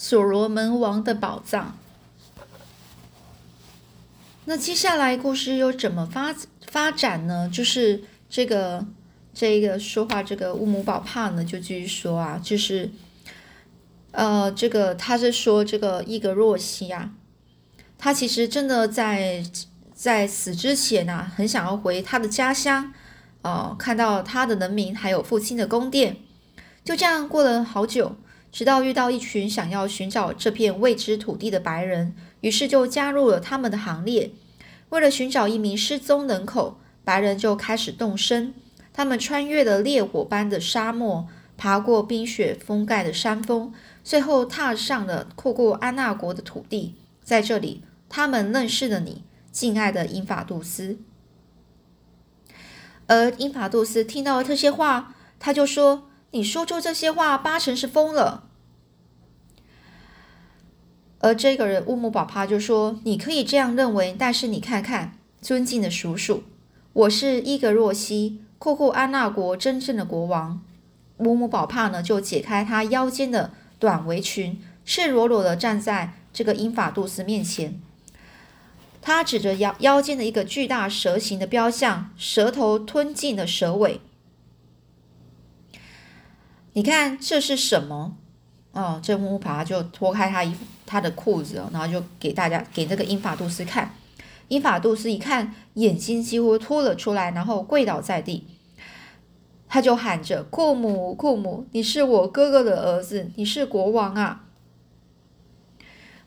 所罗门王的宝藏。那接下来故事又怎么发发展呢？就是这个这个说话这个乌姆宝帕呢，就继续说啊，就是呃，这个他是说这个伊格若西啊，他其实真的在在死之前啊，很想要回他的家乡，哦，看到他的人民还有父亲的宫殿。就这样过了好久，直到遇到一群想要寻找这片未知土地的白人。于是就加入了他们的行列。为了寻找一名失踪人口，白人就开始动身。他们穿越了烈火般的沙漠，爬过冰雪封盖的山峰，最后踏上了库库安纳国的土地。在这里，他们认识了你，敬爱的英法杜斯。而英法杜斯听到了这些话，他就说：“你说出这些话，八成是疯了。”而这个人乌姆宝帕就说：“你可以这样认为，但是你看看，尊敬的叔叔，我是伊格若西库库安纳国真正的国王。”乌姆宝帕呢，就解开他腰间的短围裙，赤裸裸的站在这个英法杜斯面前。他指着腰腰间的一个巨大蛇形的雕像，蛇头吞进了蛇尾。你看这是什么？哦，这乌姆宝帕就脱开他衣服。他的裤子，然后就给大家给这个英法杜斯看，英法杜斯一看，眼睛几乎凸了出来，然后跪倒在地，他就喊着：“库姆，库姆，你是我哥哥的儿子，你是国王啊！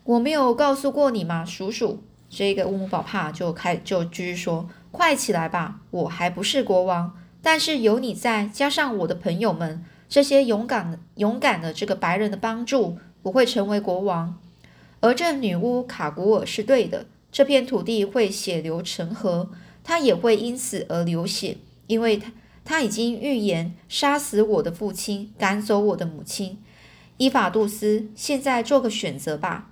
我没有告诉过你吗，叔叔？”这个乌姆宝帕就开就继续说：“快起来吧，我还不是国王，但是有你在，加上我的朋友们这些勇敢的勇敢的这个白人的帮助，我会成为国王。”而这女巫卡古尔是对的，这片土地会血流成河，她也会因此而流血，因为她她已经预言杀死我的父亲，赶走我的母亲。伊法杜斯，现在做个选择吧，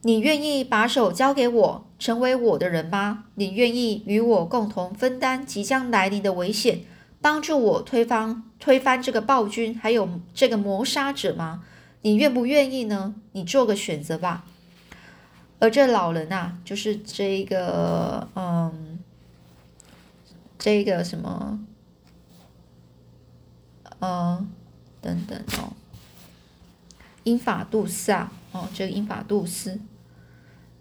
你愿意把手交给我，成为我的人吗？你愿意与我共同分担即将来临的危险，帮助我推翻推翻这个暴君，还有这个谋杀者吗？你愿不愿意呢？你做个选择吧。而这老人啊，就是这个，嗯，这个什么，嗯，等等哦，英法杜斯啊，哦，这个英法杜斯，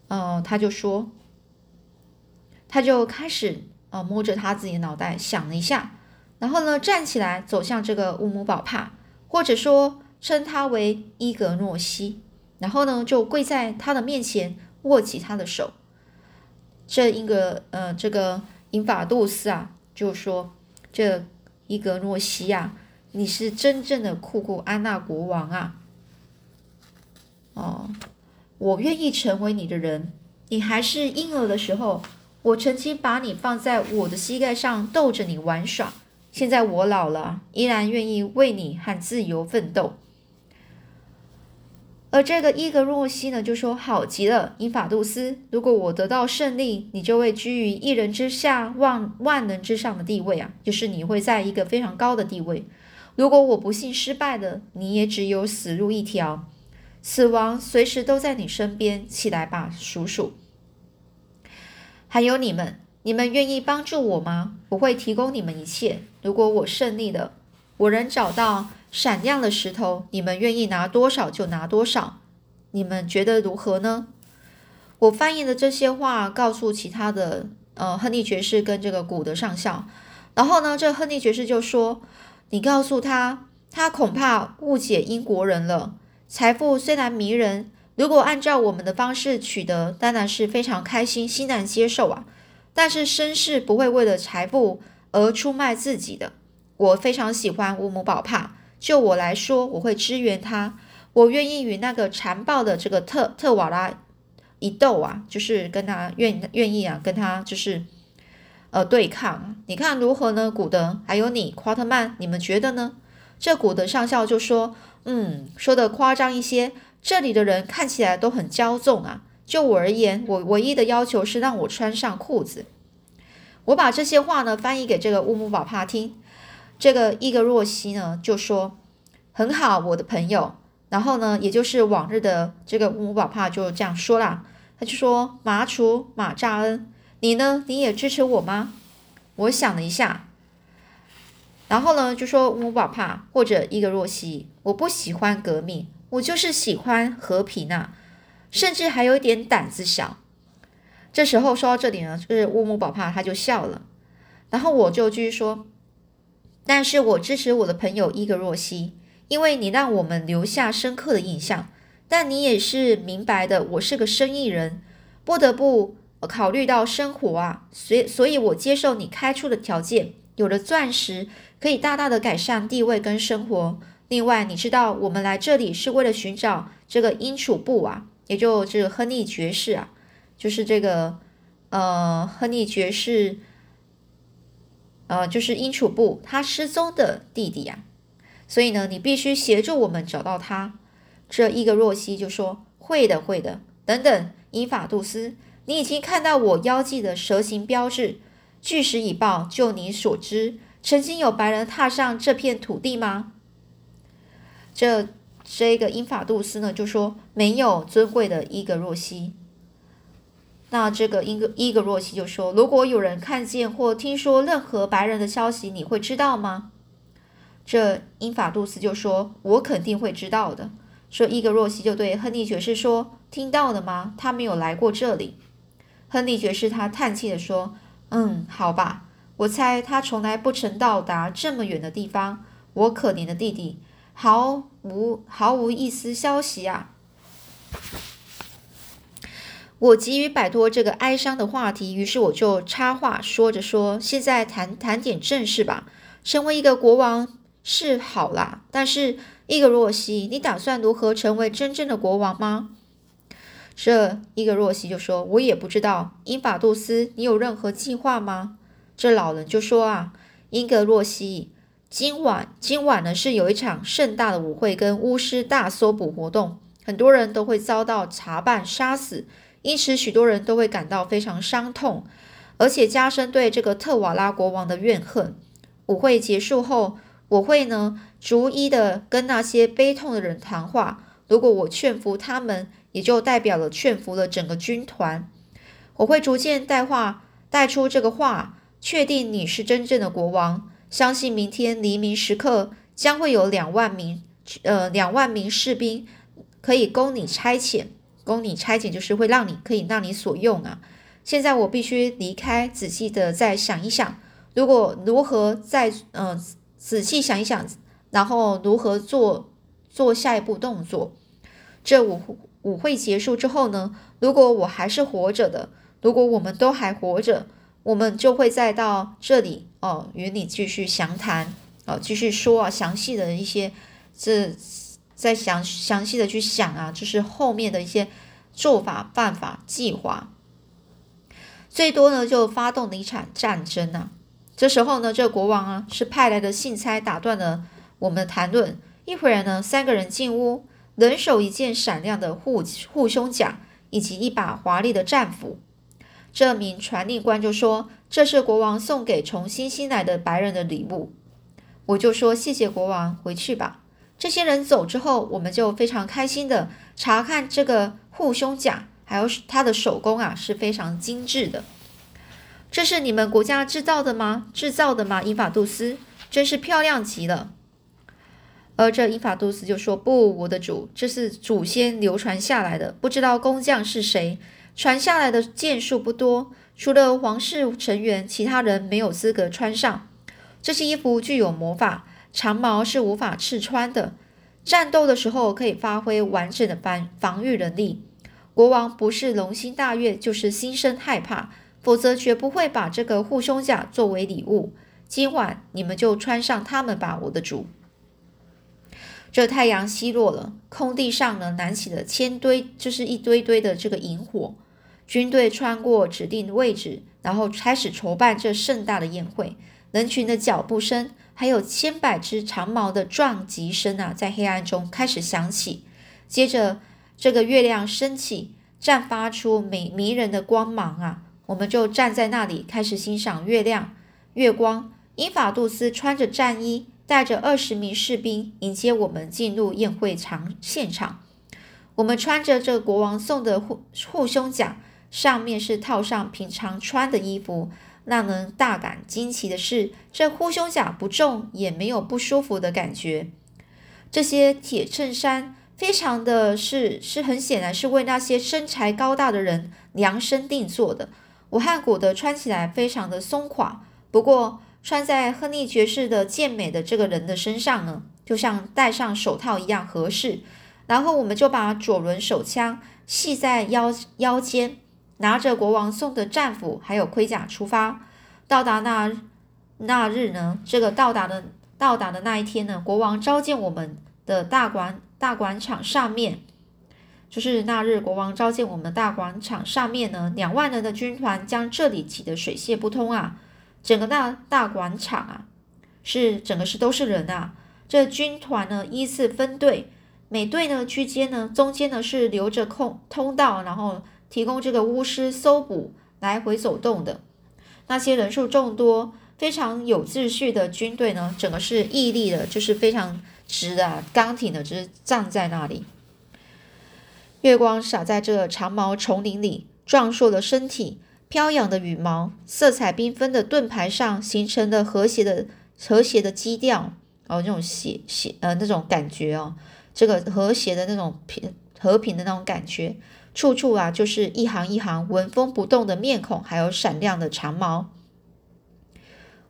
哦，他就说，他就开始啊，摸着他自己的脑袋想了一下，然后呢，站起来走向这个乌姆宝帕，或者说。称他为伊格诺西，然后呢，就跪在他的面前，握起他的手。这一个呃，这个英法杜斯啊，就说：“这伊格诺西呀，你是真正的库库安娜国王啊！哦，我愿意成为你的人。你还是婴儿的时候，我曾经把你放在我的膝盖上，逗着你玩耍。现在我老了，依然愿意为你和自由奋斗。”而这个伊格若西呢，就说：“好极了，英法杜斯，如果我得到胜利，你就会居于一人之下、万万人之上的地位啊，就是你会在一个非常高的地位。如果我不幸失败了，你也只有死路一条，死亡随时都在你身边。起来吧，叔叔。还有你们，你们愿意帮助我吗？我会提供你们一切。如果我胜利了，我能找到。”闪亮的石头，你们愿意拿多少就拿多少，你们觉得如何呢？我翻译的这些话，告诉其他的呃亨利爵士跟这个古德上校，然后呢，这亨利爵士就说：“你告诉他，他恐怕误解英国人了。财富虽然迷人，如果按照我们的方式取得，当然是非常开心、欣然接受啊。但是绅士不会为了财富而出卖自己的。我非常喜欢乌姆宝帕。”就我来说，我会支援他，我愿意与那个残暴的这个特特瓦拉一斗啊，就是跟他愿愿意啊，跟他就是呃对抗。你看如何呢？古德还有你，夸特曼，你们觉得呢？这古德上校就说：“嗯，说的夸张一些，这里的人看起来都很骄纵啊。就我而言，我唯一的要求是让我穿上裤子。”我把这些话呢翻译给这个乌姆宝帕听。这个伊格若西呢就说：“很好，我的朋友。然后呢，也就是往日的这个乌姆宝帕就这样说啦，他就说：“马楚马扎恩，你呢？你也支持我吗？”我想了一下，然后呢，就说乌姆宝帕或者伊格若西，我不喜欢革命，我就是喜欢和平啊，甚至还有一点胆子小。这时候说到这里呢，就是乌姆宝帕他就笑了，然后我就继续说。但是我支持我的朋友伊格若西，因为你让我们留下深刻的印象。但你也是明白的，我是个生意人，不得不考虑到生活啊，所以，所以我接受你开出的条件。有了钻石，可以大大的改善地位跟生活。另外，你知道我们来这里是为了寻找这个英楚布啊，也就这个亨利爵士啊，就是这个呃亨利爵士。呃，就是英楚布他失踪的弟弟呀，所以呢，你必须协助我们找到他。这伊格若西就说：“会的，会的。”等等，英法杜斯，你已经看到我腰际的蛇形标志。据实以报，就你所知，曾经有白人踏上这片土地吗？这这个英法杜斯呢，就说：“没有，尊贵的伊格若西。”那这个伊格伊格若西就说：“如果有人看见或听说任何白人的消息，你会知道吗？”这英法杜斯就说：“我肯定会知道的。”说伊格若西就对亨利爵士说：“听到了吗？他没有来过这里。”亨利爵士他叹气的说：“嗯，好吧，我猜他从来不曾到达这么远的地方。我可怜的弟弟，毫无毫无一丝消息啊。”我急于摆脱这个哀伤的话题，于是我就插话说着说：“现在谈谈点正事吧。成为一个国王是好啦，但是伊格若西，你打算如何成为真正的国王吗？”这伊格若西就说：“我也不知道。英法杜斯，你有任何计划吗？”这老人就说：“啊，英格若西，今晚今晚呢是有一场盛大的舞会跟巫师大搜捕活动，很多人都会遭到查办杀死。”因此，许多人都会感到非常伤痛，而且加深对这个特瓦拉国王的怨恨。舞会结束后，我会呢逐一的跟那些悲痛的人谈话。如果我劝服他们，也就代表了劝服了整个军团。我会逐渐带话带出这个话，确定你是真正的国王。相信明天黎明时刻将会有两万名呃两万名士兵可以供你差遣。供你差遣，就是会让你可以让你所用啊。现在我必须离开，仔细的再想一想，如果如何再嗯仔细想一想，然后如何做做下一步动作。这舞舞会结束之后呢，如果我还是活着的，如果我们都还活着，我们就会再到这里哦，与你继续详谈哦，继续说啊，详细的一些这。再详详细的去想啊，就是后面的一些做法、办法、计划，最多呢就发动了一场战争啊。这时候呢，这国王啊是派来的信差打断了我们的谈论。一会儿呢，三个人进屋，人手一件闪亮的护护胸甲以及一把华丽的战斧。这名传令官就说：“这是国王送给从新西来的白人的礼物。”我就说：“谢谢国王，回去吧。”这些人走之后，我们就非常开心的查看这个护胸甲，还有他的手工啊是非常精致的。这是你们国家制造的吗？制造的吗？英法杜斯真是漂亮极了。而这英法杜斯就说：“不，我的主，这是祖先流传下来的，不知道工匠是谁，传下来的件数不多，除了皇室成员，其他人没有资格穿上。这些衣服具有魔法。”长矛是无法刺穿的，战斗的时候可以发挥完整的防防御能力。国王不是龙心大悦，就是心生害怕，否则绝不会把这个护胸甲作为礼物。今晚你们就穿上它们吧，我的主。这太阳西落了，空地上呢燃起了千堆，就是一堆堆的这个萤火。军队穿过指定的位置，然后开始筹办这盛大的宴会。人群的脚步声。还有千百只长矛的撞击声啊，在黑暗中开始响起。接着，这个月亮升起，绽发出美迷人的光芒啊！我们就站在那里，开始欣赏月亮、月光。英法杜斯穿着战衣，带着二十名士兵迎接我们进入宴会场现场。我们穿着这国王送的护护胸甲，上面是套上平常穿的衣服。让人大感惊奇的是，这护胸甲不重，也没有不舒服的感觉。这些铁衬衫非常的是是很显然是为那些身材高大的人量身定做的。我和古的穿起来非常的松垮，不过穿在亨利爵士的健美的这个人的身上呢，就像戴上手套一样合适。然后我们就把左轮手枪系在腰腰间，拿着国王送的战斧还有盔甲出发。到达那那日呢，这个到达的到达的那一天呢，国王召见我们的大广大广场上面。就是那日，国王召见我们的大广场上面呢，两万人的军团将这里挤得水泄不通啊！整个大大广场啊，是整个是都是人啊！这军团呢依次分队，每队呢区间呢中间呢是留着空通道，然后提供这个巫师搜捕来回走动的。那些人数众多、非常有秩序的军队呢，整个是屹立的，就是非常直的、刚挺的，就是站在那里。月光洒在这长毛丛林里，壮硕的身体、飘扬的羽毛、色彩缤纷的盾牌上，形成了和谐的、和谐的基调哦，那种写写呃那种感觉哦，这个和谐的那种平和平的那种感觉，处处啊就是一行一行纹风不动的面孔，还有闪亮的长毛。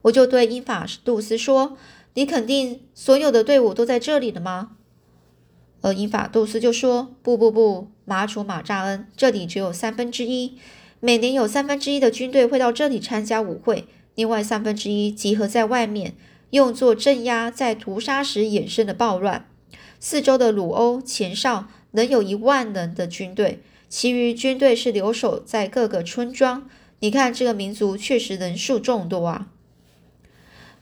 我就对英法杜斯说：“你肯定所有的队伍都在这里了吗？”而英法杜斯就说：“不不不，马楚马扎恩，这里只有三分之一。每年有三分之一的军队会到这里参加舞会，另外三分之一集合在外面，用作镇压在屠杀时衍生的暴乱。四周的鲁欧前哨能有一万人的军队，其余军队是留守在各个村庄。你看，这个民族确实人数众多啊。”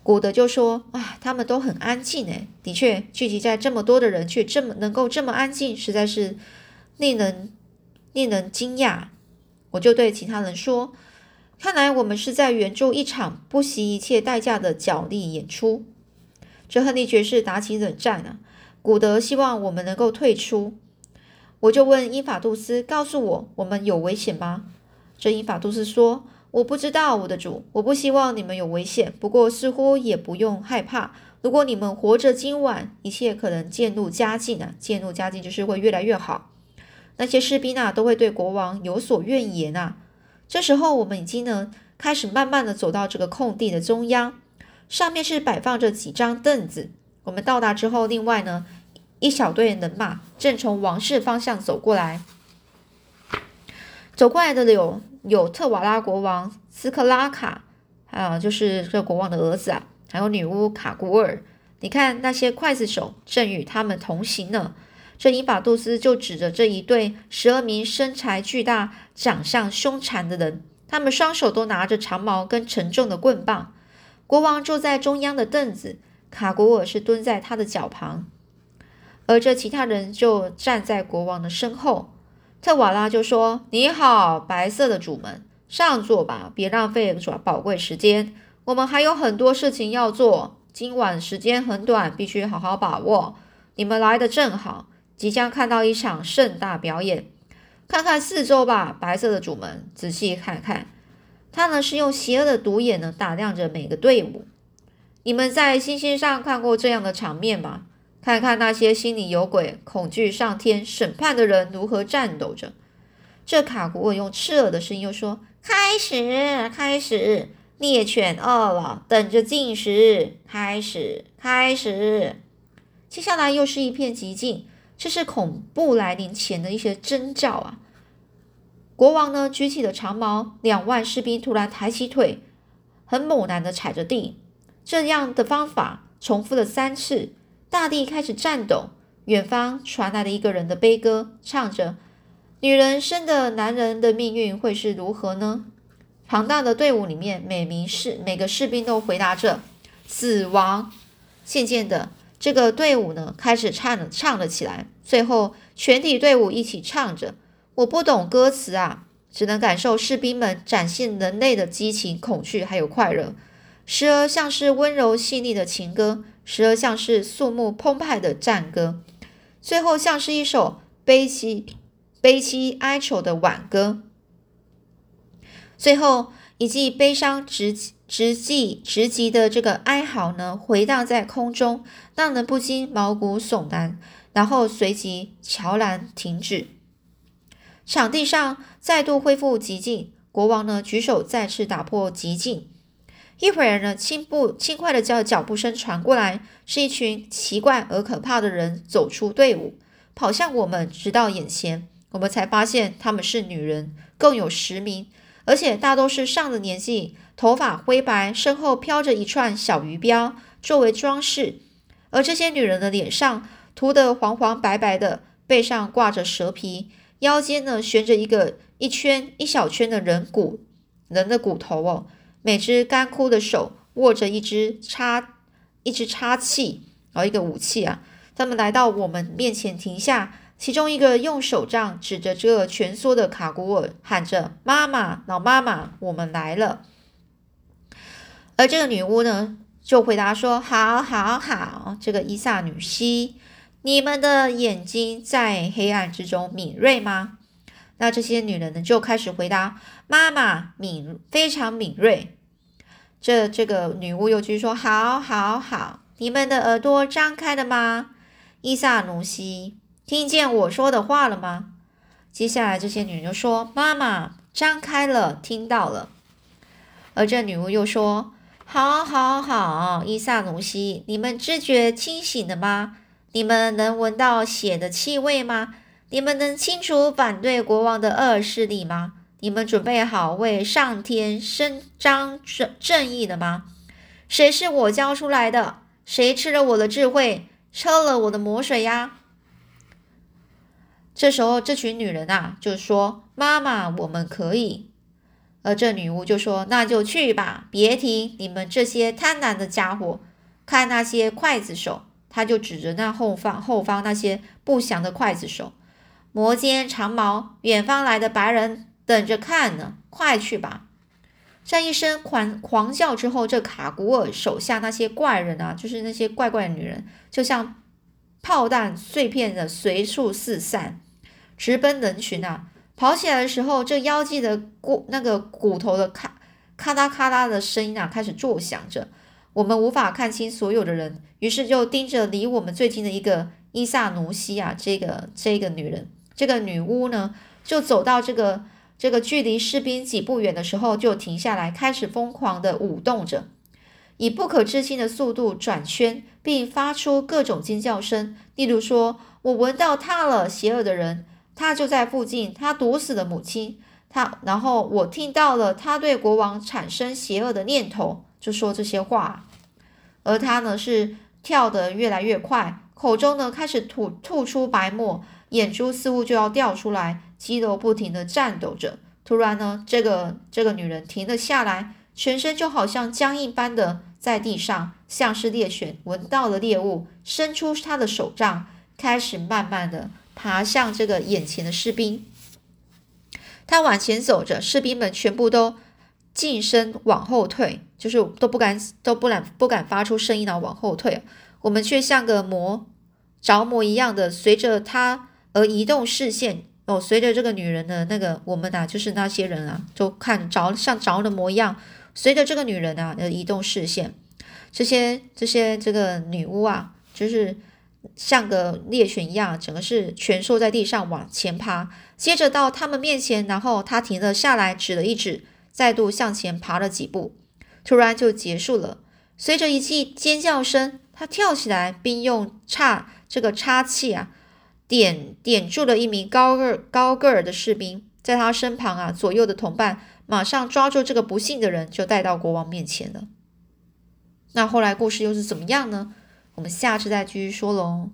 古德就说：“啊，他们都很安静诶，的确，聚集在这么多的人，却这么能够这么安静，实在是令人令人惊讶。”我就对其他人说：“看来我们是在援助一场不惜一切代价的角力演出。”这亨利爵士打起冷战了。古德希望我们能够退出。我就问英法杜斯：“告诉我，我们有危险吗？”这英法杜斯说。我不知道，我的主，我不希望你们有危险。不过似乎也不用害怕。如果你们活着，今晚一切可能渐入佳境啊！渐入佳境就是会越来越好。那些士兵啊，都会对国王有所怨言啊。这时候，我们已经呢开始慢慢的走到这个空地的中央，上面是摆放着几张凳子。我们到达之后，另外呢一小队人马正从王室方向走过来。走过来的有。有特瓦拉国王斯克拉卡，还有就是这国王的儿子啊，还有女巫卡古尔。你看那些刽子手正与他们同行呢。这伊法杜斯就指着这一对十二名身材巨大、长相凶残的人，他们双手都拿着长矛跟沉重的棍棒。国王坐在中央的凳子，卡古尔是蹲在他的脚旁，而这其他人就站在国王的身后。特瓦拉就说：“你好，白色的主们，上座吧，别浪费宝贵时间。我们还有很多事情要做。今晚时间很短，必须好好把握。你们来的正好，即将看到一场盛大表演。看看四周吧，白色的主们，仔细看看。他呢是用邪恶的独眼呢打量着每个队伍。你们在星星上看过这样的场面吗？”看看那些心里有鬼、恐惧上天审判的人如何战斗着。这卡古尔用刺耳的声音又说：“开始，开始！猎犬饿了，等着进食。开始，开始！”接下来又是一片寂静，这是恐怖来临前的一些征兆啊！国王呢，举起了长矛，两万士兵突然抬起腿，很猛然的踩着地。这样的方法重复了三次。大地开始颤抖，远方传来了一个人的悲歌，唱着：“女人生的男人的命运会是如何呢？”庞大的队伍里面，每名士每个士兵都回答着：“死亡。”渐渐的，这个队伍呢开始唱了唱了起来，最后全体队伍一起唱着：“我不懂歌词啊，只能感受士兵们展现人类的激情、恐惧还有快乐，时而像是温柔细腻的情歌。”时而像是肃穆澎湃的战歌，最后像是一首悲凄、悲凄哀愁的挽歌。最后，一记悲伤直直击直击的这个哀嚎呢，回荡在空中，让人不禁毛骨悚然。然后随即悄然停止，场地上再度恢复寂静。国王呢，举手再次打破寂静。一会儿呢，轻步轻快的叫脚步声传过来，是一群奇怪而可怕的人走出队伍，跑向我们，直到眼前。我们才发现他们是女人，共有十名，而且大都是上了年纪，头发灰白，身后飘着一串小鱼标作为装饰。而这些女人的脸上，涂得黄黄白白的，背上挂着蛇皮，腰间呢悬着一个一圈一小圈的人骨，人的骨头哦。每只干枯的手握着一支叉，一支叉器，然后一个武器啊。他们来到我们面前停下，其中一个用手杖指着这个蜷缩的卡古尔，喊着：“妈妈，老妈妈，我们来了。”而这个女巫呢，就回答说：“好，好，好。”这个伊萨女西。你们的眼睛在黑暗之中敏锐吗？那这些女人呢，就开始回答：“妈妈敏，非常敏锐。”这这个女巫又继续说：“好，好，好，你们的耳朵张开了吗？伊萨努西，听见我说的话了吗？”接下来这些女人就说：“妈妈张开了，听到了。”而这女巫又说：“好，好，好，伊萨努西，你们知觉清醒了吗？”你们能闻到血的气味吗？你们能清除反对国王的恶势力吗？你们准备好为上天伸张正正义了吗？谁是我教出来的？谁吃了我的智慧，喝了我的魔水呀？这时候，这群女人啊，就说：“妈妈，我们可以。”而这女巫就说：“那就去吧，别停！你们这些贪婪的家伙，看那些刽子手。”她就指着那后方后方那些不祥的刽子手，摩肩长矛，远方来的白人等着看呢，快去吧！在一声狂狂叫之后，这卡古尔手下那些怪人啊，就是那些怪怪的女人，就像炮弹碎片的随处四散，直奔人群啊！跑起来的时候，这妖姬的骨那个骨头的咔咔嗒咔嗒的声音啊，开始作响着。我们无法看清所有的人，于是就盯着离我们最近的一个伊萨努西啊，这个这个女人，这个女巫呢，就走到这个这个距离士兵几步远的时候，就停下来，开始疯狂的舞动着，以不可置信的速度转圈，并发出各种尖叫声。例如说：“我闻到他了，邪恶的人，他就在附近，他毒死了母亲，他。”然后我听到了他对国王产生邪恶的念头，就说这些话。而他呢是跳得越来越快，口中呢开始吐吐出白沫，眼珠似乎就要掉出来，肌肉不停的颤抖着。突然呢，这个这个女人停了下来，全身就好像僵硬般的在地上，像是猎犬闻到了猎物，伸出她的手杖，开始慢慢的爬向这个眼前的士兵。他往前走着，士兵们全部都。近身往后退，就是都不敢都不敢不敢发出声音啊，往后退。我们却像个魔着魔一样的，随着他而移动视线哦，随着这个女人的那个，我们啊，就是那些人啊，就看着像着的魔一样，随着这个女人啊的移动视线，这些这些这个女巫啊，就是像个猎犬一样，整个是蜷缩在地上往前爬，接着到他们面前，然后他停了下来，指了一指。再度向前爬了几步，突然就结束了。随着一记尖叫声，他跳起来，并用叉这个叉气啊点点住了一名高个高个儿的士兵，在他身旁啊，左右的同伴马上抓住这个不幸的人，就带到国王面前了。那后来故事又是怎么样呢？我们下次再继续说喽。